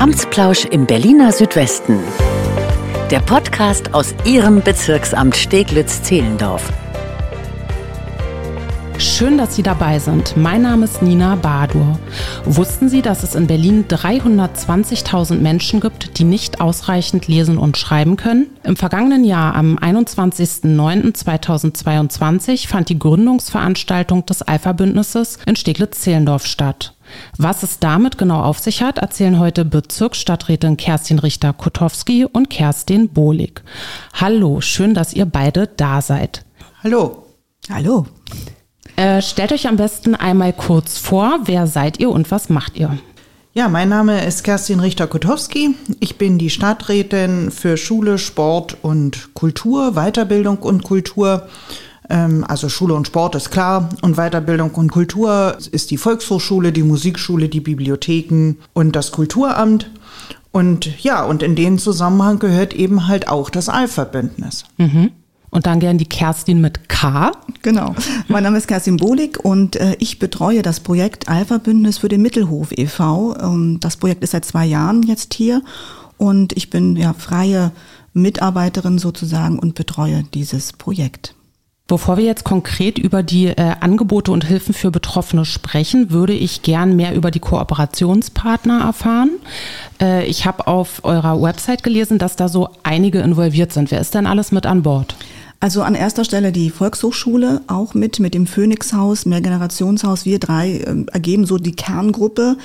Amtsplausch im Berliner Südwesten. Der Podcast aus Ihrem Bezirksamt Steglitz-Zehlendorf. Schön, dass Sie dabei sind. Mein Name ist Nina Badur. Wussten Sie, dass es in Berlin 320.000 Menschen gibt, die nicht ausreichend lesen und schreiben können? Im vergangenen Jahr, am 21.09.2022, fand die Gründungsveranstaltung des Alpha-Bündnisses in Steglitz-Zehlendorf statt. Was es damit genau auf sich hat, erzählen heute Bezirksstadträtin Kerstin Richter-Kotowski und Kerstin Bohlig. Hallo, schön, dass ihr beide da seid. Hallo. Hallo. Äh, stellt euch am besten einmal kurz vor, wer seid ihr und was macht ihr? Ja, mein Name ist Kerstin Richter-Kotowski. Ich bin die Stadträtin für Schule, Sport und Kultur, Weiterbildung und Kultur. Ähm, also Schule und Sport ist klar und Weiterbildung und Kultur ist die Volkshochschule, die Musikschule, die Bibliotheken und das Kulturamt. Und ja, und in den Zusammenhang gehört eben halt auch das Alpha-Bündnis. Mhm. Und dann gern die Kerstin mit K. Genau. Mein Name ist Kerstin Bohlig und äh, ich betreue das Projekt Alpha Bündnis für den Mittelhof e.V. Ähm, das Projekt ist seit zwei Jahren jetzt hier und ich bin ja freie Mitarbeiterin sozusagen und betreue dieses Projekt. Bevor wir jetzt konkret über die äh, Angebote und Hilfen für Betroffene sprechen, würde ich gern mehr über die Kooperationspartner erfahren. Äh, ich habe auf eurer Website gelesen, dass da so einige involviert sind. Wer ist denn alles mit an Bord? Also an erster Stelle die Volkshochschule auch mit, mit dem Phoenixhaus, Mehrgenerationshaus. Wir drei äh, ergeben so die Kerngruppe,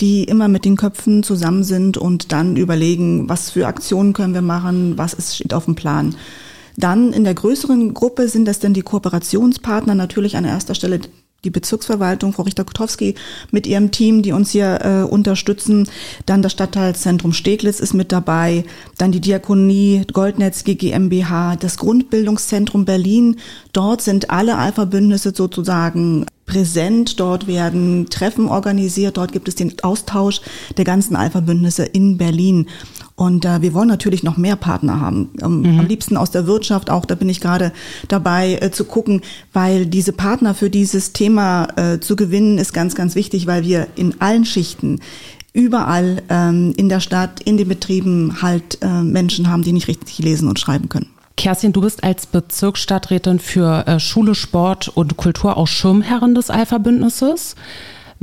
die immer mit den Köpfen zusammen sind und dann überlegen, was für Aktionen können wir machen, was ist, steht auf dem Plan. Dann in der größeren Gruppe sind das dann die Kooperationspartner, natürlich an erster Stelle die Bezirksverwaltung, Frau Richter-Kotowski mit ihrem Team, die uns hier äh, unterstützen. Dann das Stadtteilzentrum Steglitz ist mit dabei. Dann die Diakonie Goldnetz GmbH, das Grundbildungszentrum Berlin. Dort sind alle Alpha-Bündnisse sozusagen präsent. Dort werden Treffen organisiert. Dort gibt es den Austausch der ganzen Alpha-Bündnisse in Berlin. Und äh, wir wollen natürlich noch mehr Partner haben. Ähm, mhm. Am liebsten aus der Wirtschaft auch. Da bin ich gerade dabei äh, zu gucken, weil diese Partner für dieses Thema äh, zu gewinnen ist ganz, ganz wichtig, weil wir in allen Schichten überall ähm, in der Stadt, in den Betrieben halt äh, Menschen haben, die nicht richtig lesen und schreiben können. Kerstin, du bist als Bezirksstadträtin für äh, Schule, Sport und Kultur auch Schirmherrin des Alpha-Bündnisses.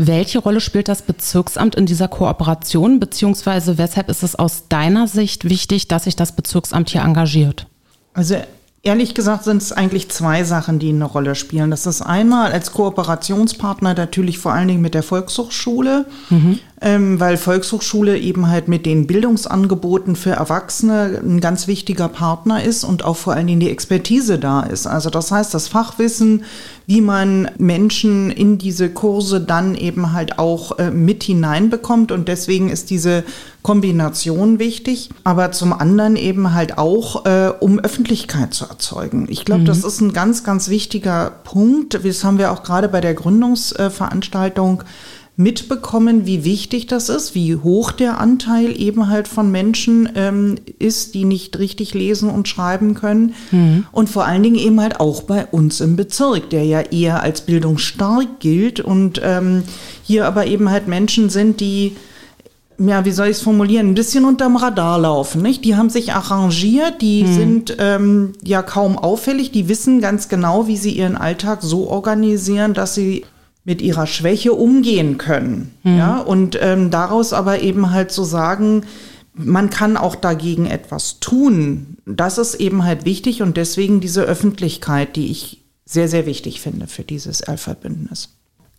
Welche Rolle spielt das Bezirksamt in dieser Kooperation, beziehungsweise weshalb ist es aus deiner Sicht wichtig, dass sich das Bezirksamt hier engagiert? Also Ehrlich gesagt sind es eigentlich zwei Sachen, die eine Rolle spielen. Das ist einmal als Kooperationspartner natürlich vor allen Dingen mit der Volkshochschule, mhm. Ähm, weil Volkshochschule eben halt mit den Bildungsangeboten für Erwachsene ein ganz wichtiger Partner ist und auch vor allen Dingen die Expertise da ist. Also das heißt, das Fachwissen, wie man Menschen in diese Kurse dann eben halt auch äh, mit hineinbekommt. Und deswegen ist diese Kombination wichtig, aber zum anderen eben halt auch, äh, um Öffentlichkeit zu erzeugen. Ich glaube, mhm. das ist ein ganz, ganz wichtiger Punkt. Das haben wir auch gerade bei der Gründungsveranstaltung mitbekommen, wie wichtig das ist, wie hoch der Anteil eben halt von Menschen ähm, ist, die nicht richtig lesen und schreiben können. Mhm. Und vor allen Dingen eben halt auch bei uns im Bezirk, der ja eher als bildungsstark gilt und ähm, hier aber eben halt Menschen sind, die ja, wie soll ich es formulieren, ein bisschen unterm Radar laufen. Nicht? Die haben sich arrangiert, die mhm. sind ähm, ja kaum auffällig, die wissen ganz genau, wie sie ihren Alltag so organisieren, dass sie mit ihrer Schwäche umgehen können. Mhm. Ja, und ähm, daraus aber eben halt zu so sagen, man kann auch dagegen etwas tun. Das ist eben halt wichtig und deswegen diese Öffentlichkeit, die ich sehr, sehr wichtig finde für dieses Alpha-Bündnis.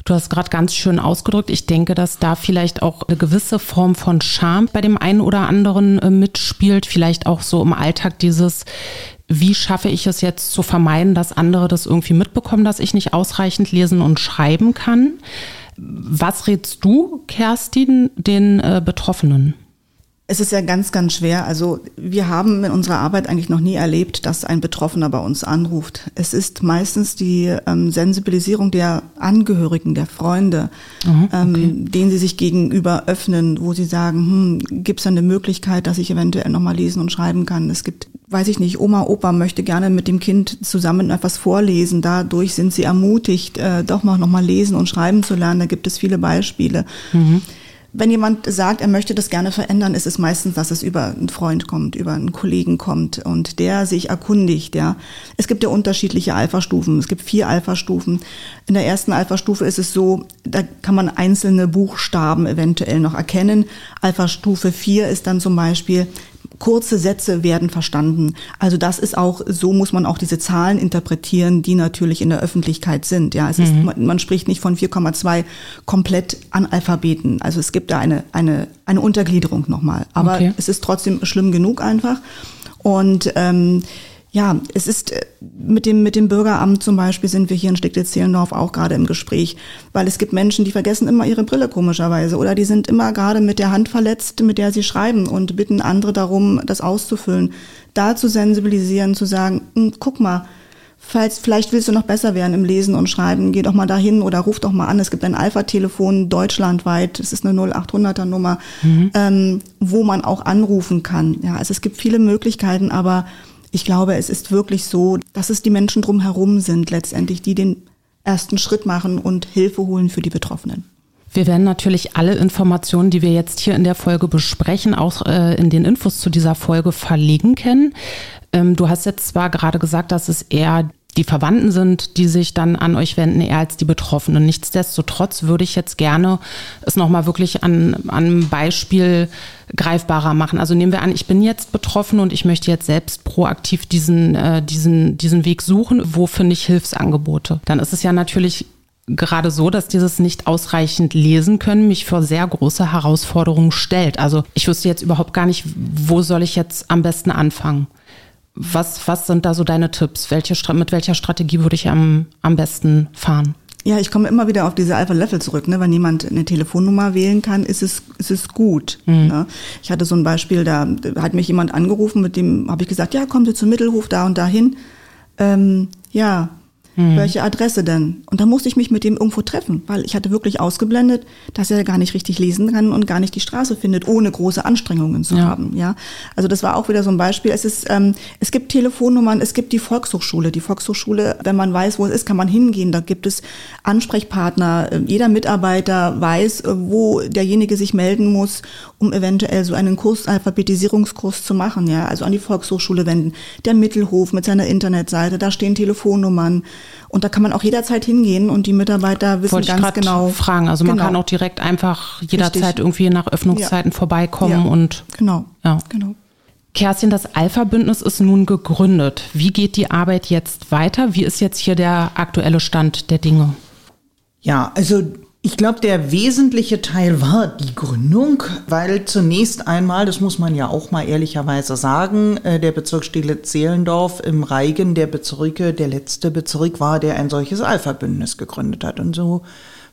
Du hast gerade ganz schön ausgedrückt. Ich denke, dass da vielleicht auch eine gewisse Form von Scham bei dem einen oder anderen äh, mitspielt. Vielleicht auch so im Alltag dieses, wie schaffe ich es jetzt zu vermeiden, dass andere das irgendwie mitbekommen, dass ich nicht ausreichend lesen und schreiben kann. Was rätst du, Kerstin, den äh, Betroffenen? Es ist ja ganz, ganz schwer. Also wir haben in unserer Arbeit eigentlich noch nie erlebt, dass ein Betroffener bei uns anruft. Es ist meistens die ähm, Sensibilisierung der Angehörigen, der Freunde, mhm, okay. ähm, denen sie sich gegenüber öffnen, wo sie sagen, hm, gibt es eine Möglichkeit, dass ich eventuell nochmal lesen und schreiben kann. Es gibt, weiß ich nicht, Oma, Opa möchte gerne mit dem Kind zusammen etwas vorlesen. Dadurch sind sie ermutigt, äh, doch mal nochmal lesen und schreiben zu lernen. Da gibt es viele Beispiele. Mhm. wenn jemand sagt, er möchte das gerne verändern, ist es meistens, dass es über einen Freund kommt, über einen Kollegen kommt und der sich erkundigt, ja. Es gibt ja unterschiedliche Alpha-Stufen. Es gibt vier Alpha-Stufen. In der ersten Alpha-Stufe ist es so, da kann man einzelne Buchstaben eventuell noch erkennen. Alpha-Stufe 4 ist dann zum Beispiel, kurze Sätze werden verstanden. Also das ist auch, so muss man auch diese Zahlen interpretieren, die natürlich in der Öffentlichkeit sind. Ja, es mhm. ist, man, man, spricht nicht von 4,2 komplett Analphabeten. Also es gibt da eine, eine, eine Untergliederung nochmal. Aber okay. es ist trotzdem schlimm genug einfach. Und ähm, ja, es ist äh, mit dem, mit dem Bürgeramt zum Beispiel sind wir hier in Steglitz-Zehlendorf auch gerade im Gespräch, weil es gibt Menschen, die vergessen immer ihre Brille komischerweise oder die sind immer gerade mit der Hand verletzt, mit der sie schreiben und bitten andere darum, das auszufüllen. Da zu sensibilisieren, zu sagen, hm, guck mal, falls, vielleicht willst du noch besser werden im Lesen und Schreiben, geh doch mal dahin oder ruf doch mal an. Es gibt ein Alpha-Telefon deutschlandweit, es ist eine 0800er Nummer, mhm. ähm, wo man auch anrufen kann. Ja, also es gibt viele Möglichkeiten, aber ich glaube, es ist wirklich so, dass es die Menschen drumherum sind letztendlich, die den ersten Schritt machen und Hilfe holen für die Betroffenen. Wir werden natürlich alle Informationen, die wir jetzt hier in der Folge besprechen, auch äh, in den Infos zu dieser Folge verlinken. Ähm, du hast jetzt zwar gerade gesagt, dass es eher die Verwandten sind, die sich dann an euch wenden, eher als die Betroffenen. Nichtsdestotrotz würde ich jetzt gerne es nochmal wirklich an, an einem Beispiel greifbarer machen. Also nehmen wir an, ich bin jetzt betroffen und ich möchte jetzt selbst proaktiv diesen, äh, diesen, diesen Weg suchen. Wo finde ich Hilfsangebote? Dann ist es ja natürlich gerade so, dass dieses nicht ausreichend lesen können mich vor sehr große Herausforderungen stellt. Also ich wüsste jetzt überhaupt gar nicht, wo soll ich jetzt am besten anfangen? Was, was sind da so deine Tipps? Welche, mit welcher Strategie würde ich am, am besten fahren? Ja, ich komme immer wieder auf diese Alpha Level zurück. Ne? Wenn jemand eine Telefonnummer wählen kann, ist es, ist es gut. Mhm. Ne? Ich hatte so ein Beispiel, da hat mich jemand angerufen, mit dem habe ich gesagt, ja, kommen Sie zum Mittelhof da und dahin. Ähm, ja, hm. Welche Adresse denn? Und da musste ich mich mit dem irgendwo treffen, weil ich hatte wirklich ausgeblendet, dass er gar nicht richtig lesen kann und gar nicht die Straße findet, ohne große Anstrengungen zu ja. haben. Ja, also das war auch wieder so ein Beispiel. Es ist, ähm, es gibt Telefonnummern, es gibt die Volkshochschule. Die Volkshochschule, wenn man weiß, wo es ist, kann man hingehen. Da gibt es Ansprechpartner. Jeder Mitarbeiter weiß, äh, wo derjenige sich melden muss, um eventuell so einen Kurs, Alphabetisierungskurs zu machen. Ja, also an die Volkshochschule wenden. Der Mittelhof mit seiner Internetseite, da stehen Telefonnummern. Und da kann man auch jederzeit hingehen und die Mitarbeiter wissen Wollte ganz genau. fragen. Also man genau. kann auch direkt einfach jederzeit Richtig. irgendwie nach Öffnungszeiten ja. vorbeikommen ja. und genau. Ja. genau. Kerstin, das Alpha-Bündnis ist nun gegründet. Wie geht die Arbeit jetzt weiter? Wie ist jetzt hier der aktuelle Stand der Dinge? Ja, also ich glaube, der wesentliche Teil war die Gründung, weil zunächst einmal, das muss man ja auch mal ehrlicherweise sagen, äh, der Bezirk Steglitz-Zehlendorf im Reigen der Bezirke der letzte Bezirk war, der ein solches Alpha-Bündnis gegründet hat. Und so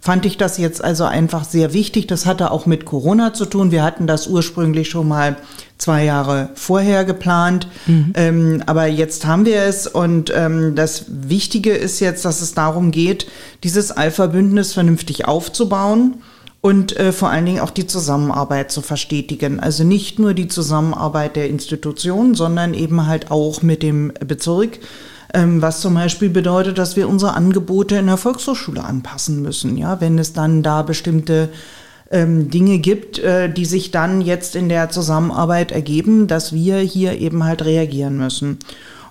fand ich das jetzt also einfach sehr wichtig. Das hatte auch mit Corona zu tun. Wir hatten das ursprünglich schon mal zwei Jahre vorher geplant, mhm. ähm, aber jetzt haben wir es und ähm, das Wichtige ist jetzt, dass es darum geht, dieses Alpha-Bündnis vernünftig aufzubauen und äh, vor allen Dingen auch die Zusammenarbeit zu verstetigen. Also nicht nur die Zusammenarbeit der Institutionen, sondern eben halt auch mit dem Bezirk was zum Beispiel bedeutet, dass wir unsere Angebote in der Volkshochschule anpassen müssen. Ja, wenn es dann da bestimmte ähm, Dinge gibt, äh, die sich dann jetzt in der Zusammenarbeit ergeben, dass wir hier eben halt reagieren müssen.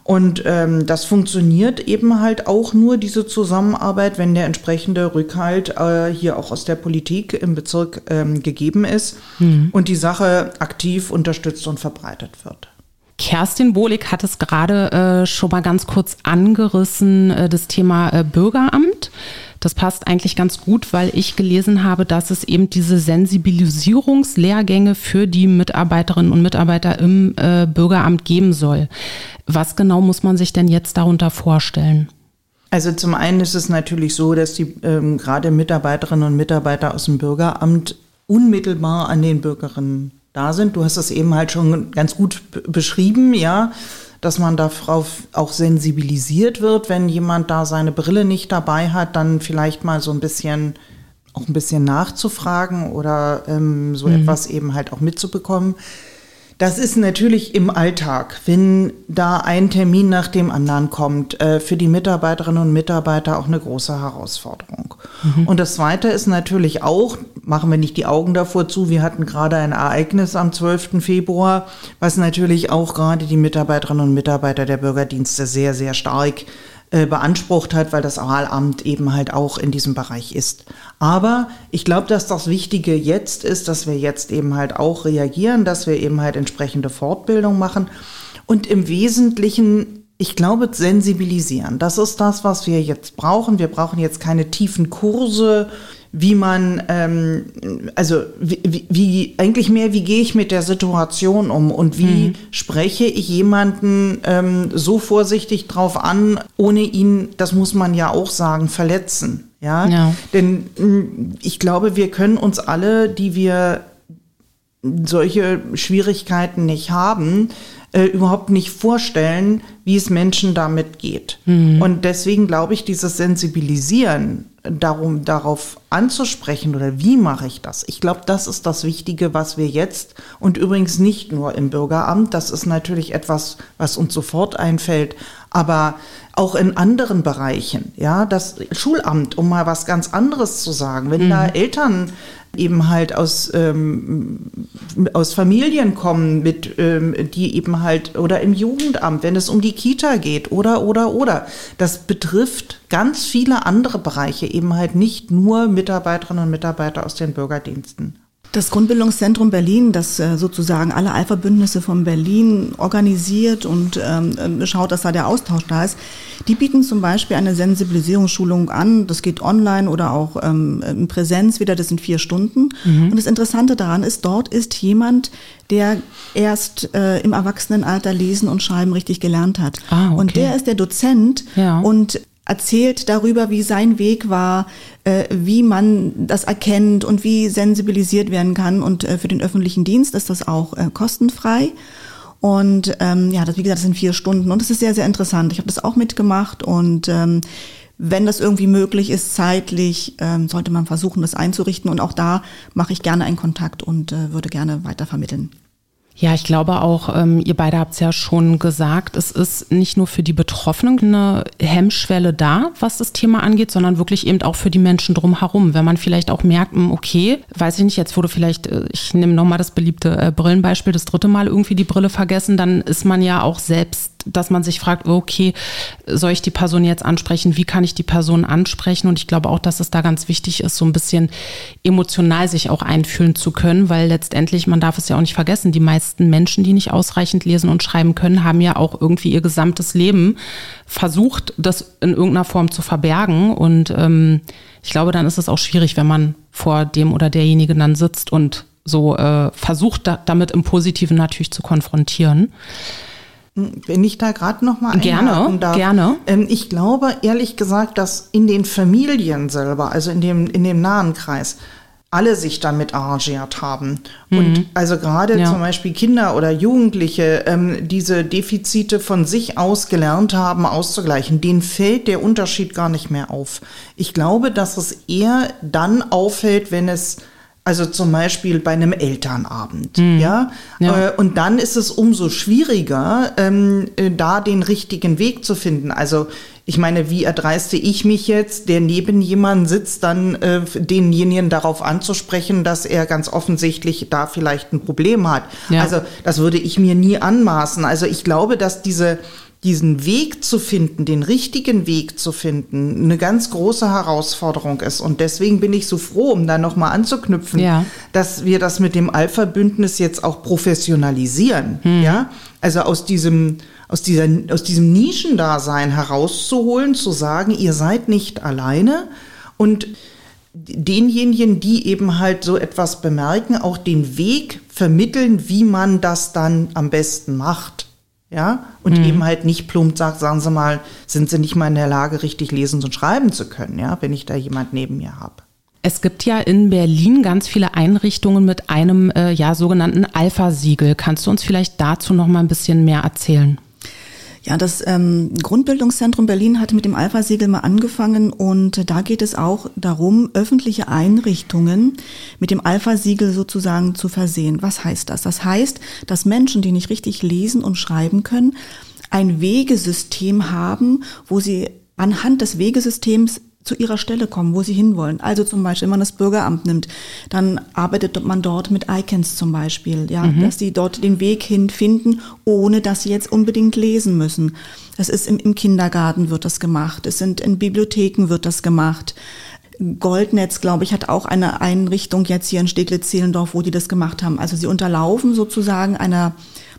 Und ähm, das funktioniert eben halt auch nur, diese Zusammenarbeit, wenn der entsprechende Rückhalt äh, hier auch aus der Politik im Bezirk ähm, gegeben ist mhm. und die Sache aktiv unterstützt und verbreitet wird. Kerstin Bohlig hat es gerade äh, schon mal ganz kurz angerissen, äh, das Thema äh, Bürgeramt. Das passt eigentlich ganz gut, weil ich gelesen habe, dass es eben diese Sensibilisierungslehrgänge für die Mitarbeiterinnen und Mitarbeiter im äh, Bürgeramt geben soll. Was genau muss man sich denn jetzt darunter vorstellen? Also zum einen ist es natürlich so, dass die ähm, gerade Mitarbeiterinnen und Mitarbeiter aus dem Bürgeramt unmittelbar an den Bürgerinnen da sind. Du hast es eben halt schon ganz gut beschrieben, ja, dass man darauf auch sensibilisiert wird, wenn jemand da seine Brille nicht dabei hat, dann vielleicht mal so ein bisschen auch ein bisschen nachzufragen oder ähm, so mhm. etwas eben halt auch mitzubekommen. Das ist natürlich im Alltag, wenn da ein Termin nach dem anderen kommt, äh, für die Mitarbeiterinnen und Mitarbeiter auch eine große Herausforderung. Mhm. Und das Zweite ist natürlich auch, machen wir nicht die Augen davor zu, wir hatten gerade ein Ereignis am 12. Februar, was natürlich auch gerade die Mitarbeiterinnen und Mitarbeiter der Bürgerdienste sehr, sehr stark äh, beansprucht hat, weil das Wahlamt eben halt auch in diesem Bereich ist. Aber ich glaube, dass das Wichtige jetzt ist, dass wir jetzt eben halt auch reagieren, dass wir eben halt entsprechende Fortbildung machen und im Wesentlichen ich glaube, sensibilisieren. Das ist das, was wir jetzt brauchen. Wir brauchen jetzt keine tiefen Kurse wie man, ähm, also wie, wie, eigentlich mehr, wie gehe ich mit der Situation um und wie mhm. spreche ich jemanden ähm, so vorsichtig drauf an, ohne ihn, das muss man ja auch sagen, verletzen. Ja, ja. denn mm, ich glaube, wir können uns alle, die wir solche Schwierigkeiten nicht haben, äh, überhaupt nicht vorstellen, wie es Menschen damit geht. Mhm. Und deswegen glaube ich, dieses Sensibilisieren darum, darauf anzusprechen oder wie mache ich das? Ich glaube, das ist das Wichtige, was wir jetzt und übrigens nicht nur im Bürgeramt, das ist natürlich etwas, was uns sofort einfällt, aber auch in anderen Bereichen, ja, das Schulamt, um mal was ganz anderes zu sagen, wenn mhm. da Eltern eben halt aus, ähm, aus Familien kommen, mit, ähm, die eben halt, oder im Jugendamt, wenn es um die Kita geht, oder, oder, oder. Das betrifft ganz viele andere Bereiche, eben halt nicht nur Mitarbeiterinnen und Mitarbeiter aus den Bürgerdiensten. Das Grundbildungszentrum Berlin, das äh, sozusagen alle Alpha-Bündnisse von Berlin organisiert und ähm, äh, schaut, dass da der Austausch da ist, die bieten zum Beispiel eine Sensibilisierungsschulung an. Das geht online oder auch ähm, in Präsenz wieder. Das sind vier Stunden. Mhm. Und das Interessante daran ist, dort ist jemand, der erst äh, im Erwachsenenalter lesen und schreiben richtig gelernt hat. Ah, okay. Und der ist der Dozent ja. und erzählt darüber, wie sein Weg war, äh, wie man das erkennt und wie sensibilisiert werden kann. Und äh, für den öffentlichen Dienst ist das auch äh, kostenfrei. Und ähm, ja, das, wie gesagt, das sind vier Stunden und es ist sehr, sehr interessant. Ich habe das auch mitgemacht und ähm, wenn das irgendwie möglich ist, zeitlich, ähm, sollte man versuchen, das einzurichten. Und auch da mache ich gerne einen Kontakt und äh, würde gerne weitervermitteln. Ja, ich glaube auch, ähm, ihr beide habt es ja schon gesagt, es ist nicht nur für die Betroffenen eine Hemmschwelle da, was das Thema angeht, sondern wirklich eben auch für die Menschen drumherum. Wenn man vielleicht auch merkt, hm, okay, weiß ich nicht, jetzt wurde vielleicht, äh, ich nehme nochmal das beliebte äh, Brillenbeispiel, das dritte Mal irgendwie die Brille vergessen, dann ist man ja auch selbst dass man sich fragt, okay, soll ich die Person jetzt ansprechen? Wie kann ich die Person ansprechen? Und ich glaube auch, dass es da ganz wichtig ist, so ein bisschen emotional sich auch einfühlen zu können, weil letztendlich, man darf es ja auch nicht vergessen, die meisten Menschen, die nicht ausreichend lesen und schreiben können, haben ja auch irgendwie ihr gesamtes Leben versucht, das in irgendeiner Form zu verbergen. Und ähm, ich glaube, dann ist es auch schwierig, wenn man vor dem oder derjenigen dann sitzt und so äh, versucht, da, damit im Positiven natürlich zu konfrontieren. Wenn ich da gerade noch mal gerne, darf. gerne. Ähm, ich glaube ehrlich gesagt, dass in den Familien selber, also in dem in dem nahen Kreis, alle sich damit arrangiert haben. Mhm. Und also gerade ja. zum Beispiel Kinder oder Jugendliche ähm, diese Defizite von sich aus gelernt haben auszugleichen, denen fällt der Unterschied gar nicht mehr auf. Ich glaube, dass es eher dann auffällt, wenn es also zum Beispiel bei einem Elternabend, mhm. ja. ja. Äh, und dann ist es umso schwieriger, ähm, äh, da den richtigen Weg zu finden. Also ich meine, wie erdreiste ich mich jetzt, der neben jemandem sitzt, dann äh, denjenigen darauf anzusprechen, dass er ganz offensichtlich da vielleicht ein Problem hat. Ja. Also das würde ich mir nie anmaßen. Also ich glaube, dass diese diesen Weg zu finden, den richtigen Weg zu finden, eine ganz große Herausforderung ist. Und deswegen bin ich so froh, um da nochmal anzuknüpfen, ja. dass wir das mit dem Alpha-Bündnis jetzt auch professionalisieren. Hm. Ja, also aus diesem, aus dieser, aus diesem Nischendasein herauszuholen, zu sagen, ihr seid nicht alleine und denjenigen, die eben halt so etwas bemerken, auch den Weg vermitteln, wie man das dann am besten macht ja, und mhm. eben halt nicht plump sagt, sagen Sie mal, sind Sie nicht mal in der Lage, richtig lesen und schreiben zu können, ja, wenn ich da jemand neben mir habe. Es gibt ja in Berlin ganz viele Einrichtungen mit einem äh, ja sogenannten Alpha-Siegel. Kannst du uns vielleicht dazu noch mal ein bisschen mehr erzählen? Ja, das ähm, Grundbildungszentrum Berlin hat mit dem Alpha-Siegel mal angefangen und da geht es auch darum, öffentliche Einrichtungen mit dem Alpha-Siegel sozusagen zu versehen. Was heißt das? Das heißt, dass Menschen, die nicht richtig lesen und schreiben können, ein Wegesystem haben, wo sie anhand des Wegesystems zu ihrer Stelle kommen, wo sie hinwollen. Also zum Beispiel, wenn man das Bürgeramt nimmt, dann arbeitet man dort mit Icons zum Beispiel, ja, mhm. dass sie dort den Weg hinfinden, ohne dass sie jetzt unbedingt lesen müssen. Das ist im, im Kindergarten wird das gemacht, es sind in Bibliotheken wird das gemacht. Goldnetz, glaube ich, hat auch eine Einrichtung jetzt hier in Steglitz-Zehlendorf, wo die das gemacht haben. Also sie unterlaufen sozusagen einer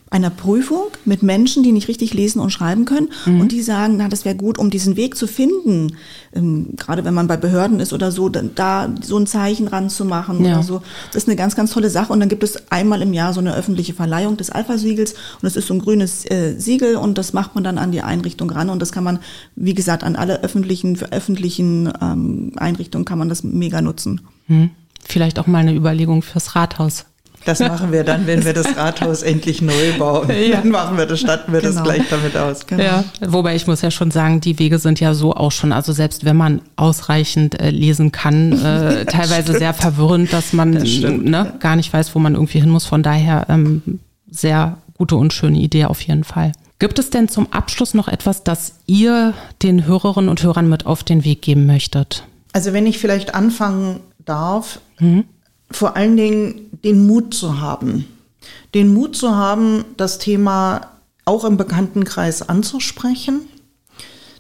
einer Prüfung mit Menschen, die nicht richtig lesen und schreiben können mhm. und die sagen, na, das wäre gut, um diesen Weg zu finden, ähm, gerade wenn man bei Behörden ist oder so, da, da so ein Zeichen ranzumachen ja. oder so. Das ist eine ganz, ganz tolle Sache und dann gibt es einmal im Jahr so eine öffentliche Verleihung des Alpha-Siegels und das ist so ein grünes äh, Siegel und das macht man dann an die Einrichtung ran und das kann man, wie gesagt, an alle öffentlichen, für öffentlichen ähm, Einrichtungen kann man das mega nutzen. Mhm. Vielleicht auch mal eine Überlegung fürs Rathaus. Das machen wir dann, wenn wir das Rathaus endlich neu bauen. Ja. Dann machen wir das, statten wir genau. das gleich damit aus. Genau. Ja, wobei ich muss ja schon sagen, die Wege sind ja so auch schon, also selbst wenn man ausreichend äh, lesen kann, äh, teilweise sehr verwirrend, dass man das ne, gar nicht weiß, wo man irgendwie hin muss. Von daher ähm, sehr gute und schöne Idee auf jeden Fall. Gibt es denn zum Abschluss noch etwas, das ihr den Hörerinnen und Hörern mit auf den Weg geben möchtet? Also wenn ich vielleicht anfangen darf, mhm vor allen Dingen den Mut zu haben. Den Mut zu haben, das Thema auch im Bekanntenkreis anzusprechen,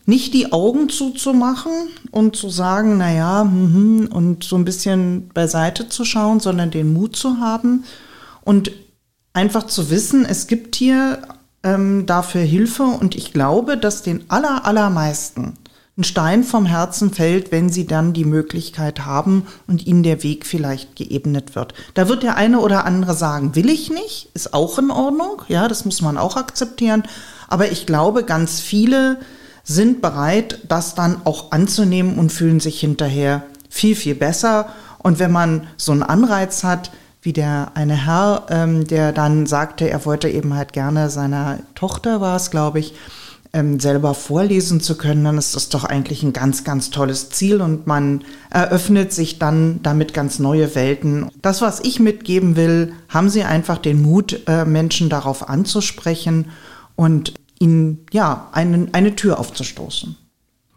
nicht die Augen zuzumachen und zu sagen, naja, mhm, und so ein bisschen beiseite zu schauen, sondern den Mut zu haben und einfach zu wissen, es gibt hier ähm, dafür Hilfe und ich glaube, dass den aller, allermeisten ein Stein vom Herzen fällt, wenn sie dann die Möglichkeit haben und ihnen der Weg vielleicht geebnet wird. Da wird der eine oder andere sagen, will ich nicht, ist auch in Ordnung, ja, das muss man auch akzeptieren. Aber ich glaube, ganz viele sind bereit, das dann auch anzunehmen und fühlen sich hinterher viel, viel besser. Und wenn man so einen Anreiz hat, wie der eine Herr, ähm, der dann sagte, er wollte eben halt gerne seiner Tochter war es, glaube ich, ähm, selber vorlesen zu können, dann ist das doch eigentlich ein ganz, ganz tolles Ziel und man eröffnet sich dann damit ganz neue Welten. Das, was ich mitgeben will, haben Sie einfach den Mut, äh, Menschen darauf anzusprechen und ihnen ja einen, eine Tür aufzustoßen.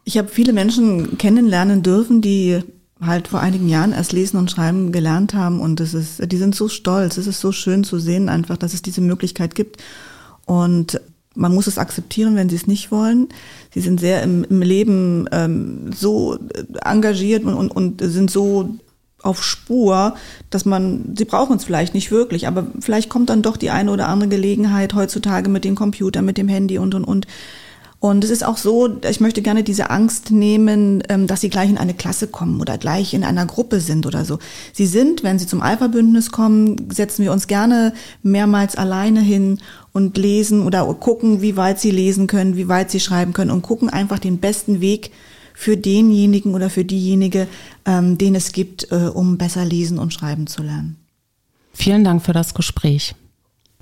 Ich habe viele Menschen kennenlernen dürfen, die halt vor einigen Jahren erst lesen und schreiben gelernt haben und das ist, die sind so stolz. Es ist so schön zu sehen einfach, dass es diese Möglichkeit gibt. Und man muss es akzeptieren, wenn sie es nicht wollen. Sie sind sehr im, im Leben ähm, so engagiert und, und, und sind so auf Spur, dass man, sie brauchen es vielleicht nicht wirklich, aber vielleicht kommt dann doch die eine oder andere Gelegenheit heutzutage mit dem Computer, mit dem Handy und und und und es ist auch so, ich möchte gerne diese Angst nehmen, ähm, dass sie gleich in eine Klasse kommen oder gleich in einer Gruppe sind oder so. Sie sind, wenn sie zum Alpha-Bündnis kommen, setzen wir uns gerne mehrmals alleine hin und lesen oder gucken, wie weit sie lesen können, wie weit sie schreiben können und gucken einfach den besten Weg für denjenigen oder für diejenige, ähm, den es gibt, äh, um besser lesen und schreiben zu lernen. Vielen Dank für das Gespräch.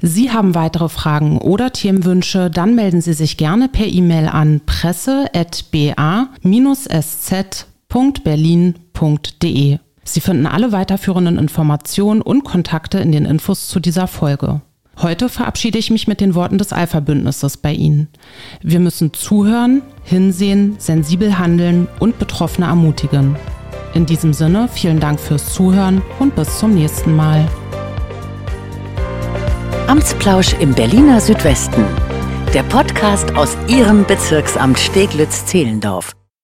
Sie haben weitere Fragen oder Themenwünsche, dann melden Sie sich gerne per E-Mail an presse.ba-sz.berlin.de. Sie finden alle weiterführenden Informationen und Kontakte in den Infos zu dieser Folge. Heute verabschiede ich mich mit den Worten des Alpha-Bündnisses bei Ihnen. Wir müssen zuhören, hinsehen, sensibel handeln und Betroffene ermutigen. In diesem Sinne vielen Dank fürs Zuhören und bis zum nächsten Mal. Amtsplausch im Berliner Südwesten. Der Podcast aus Ihrem Bezirksamt Steglitz-Zehlendorf.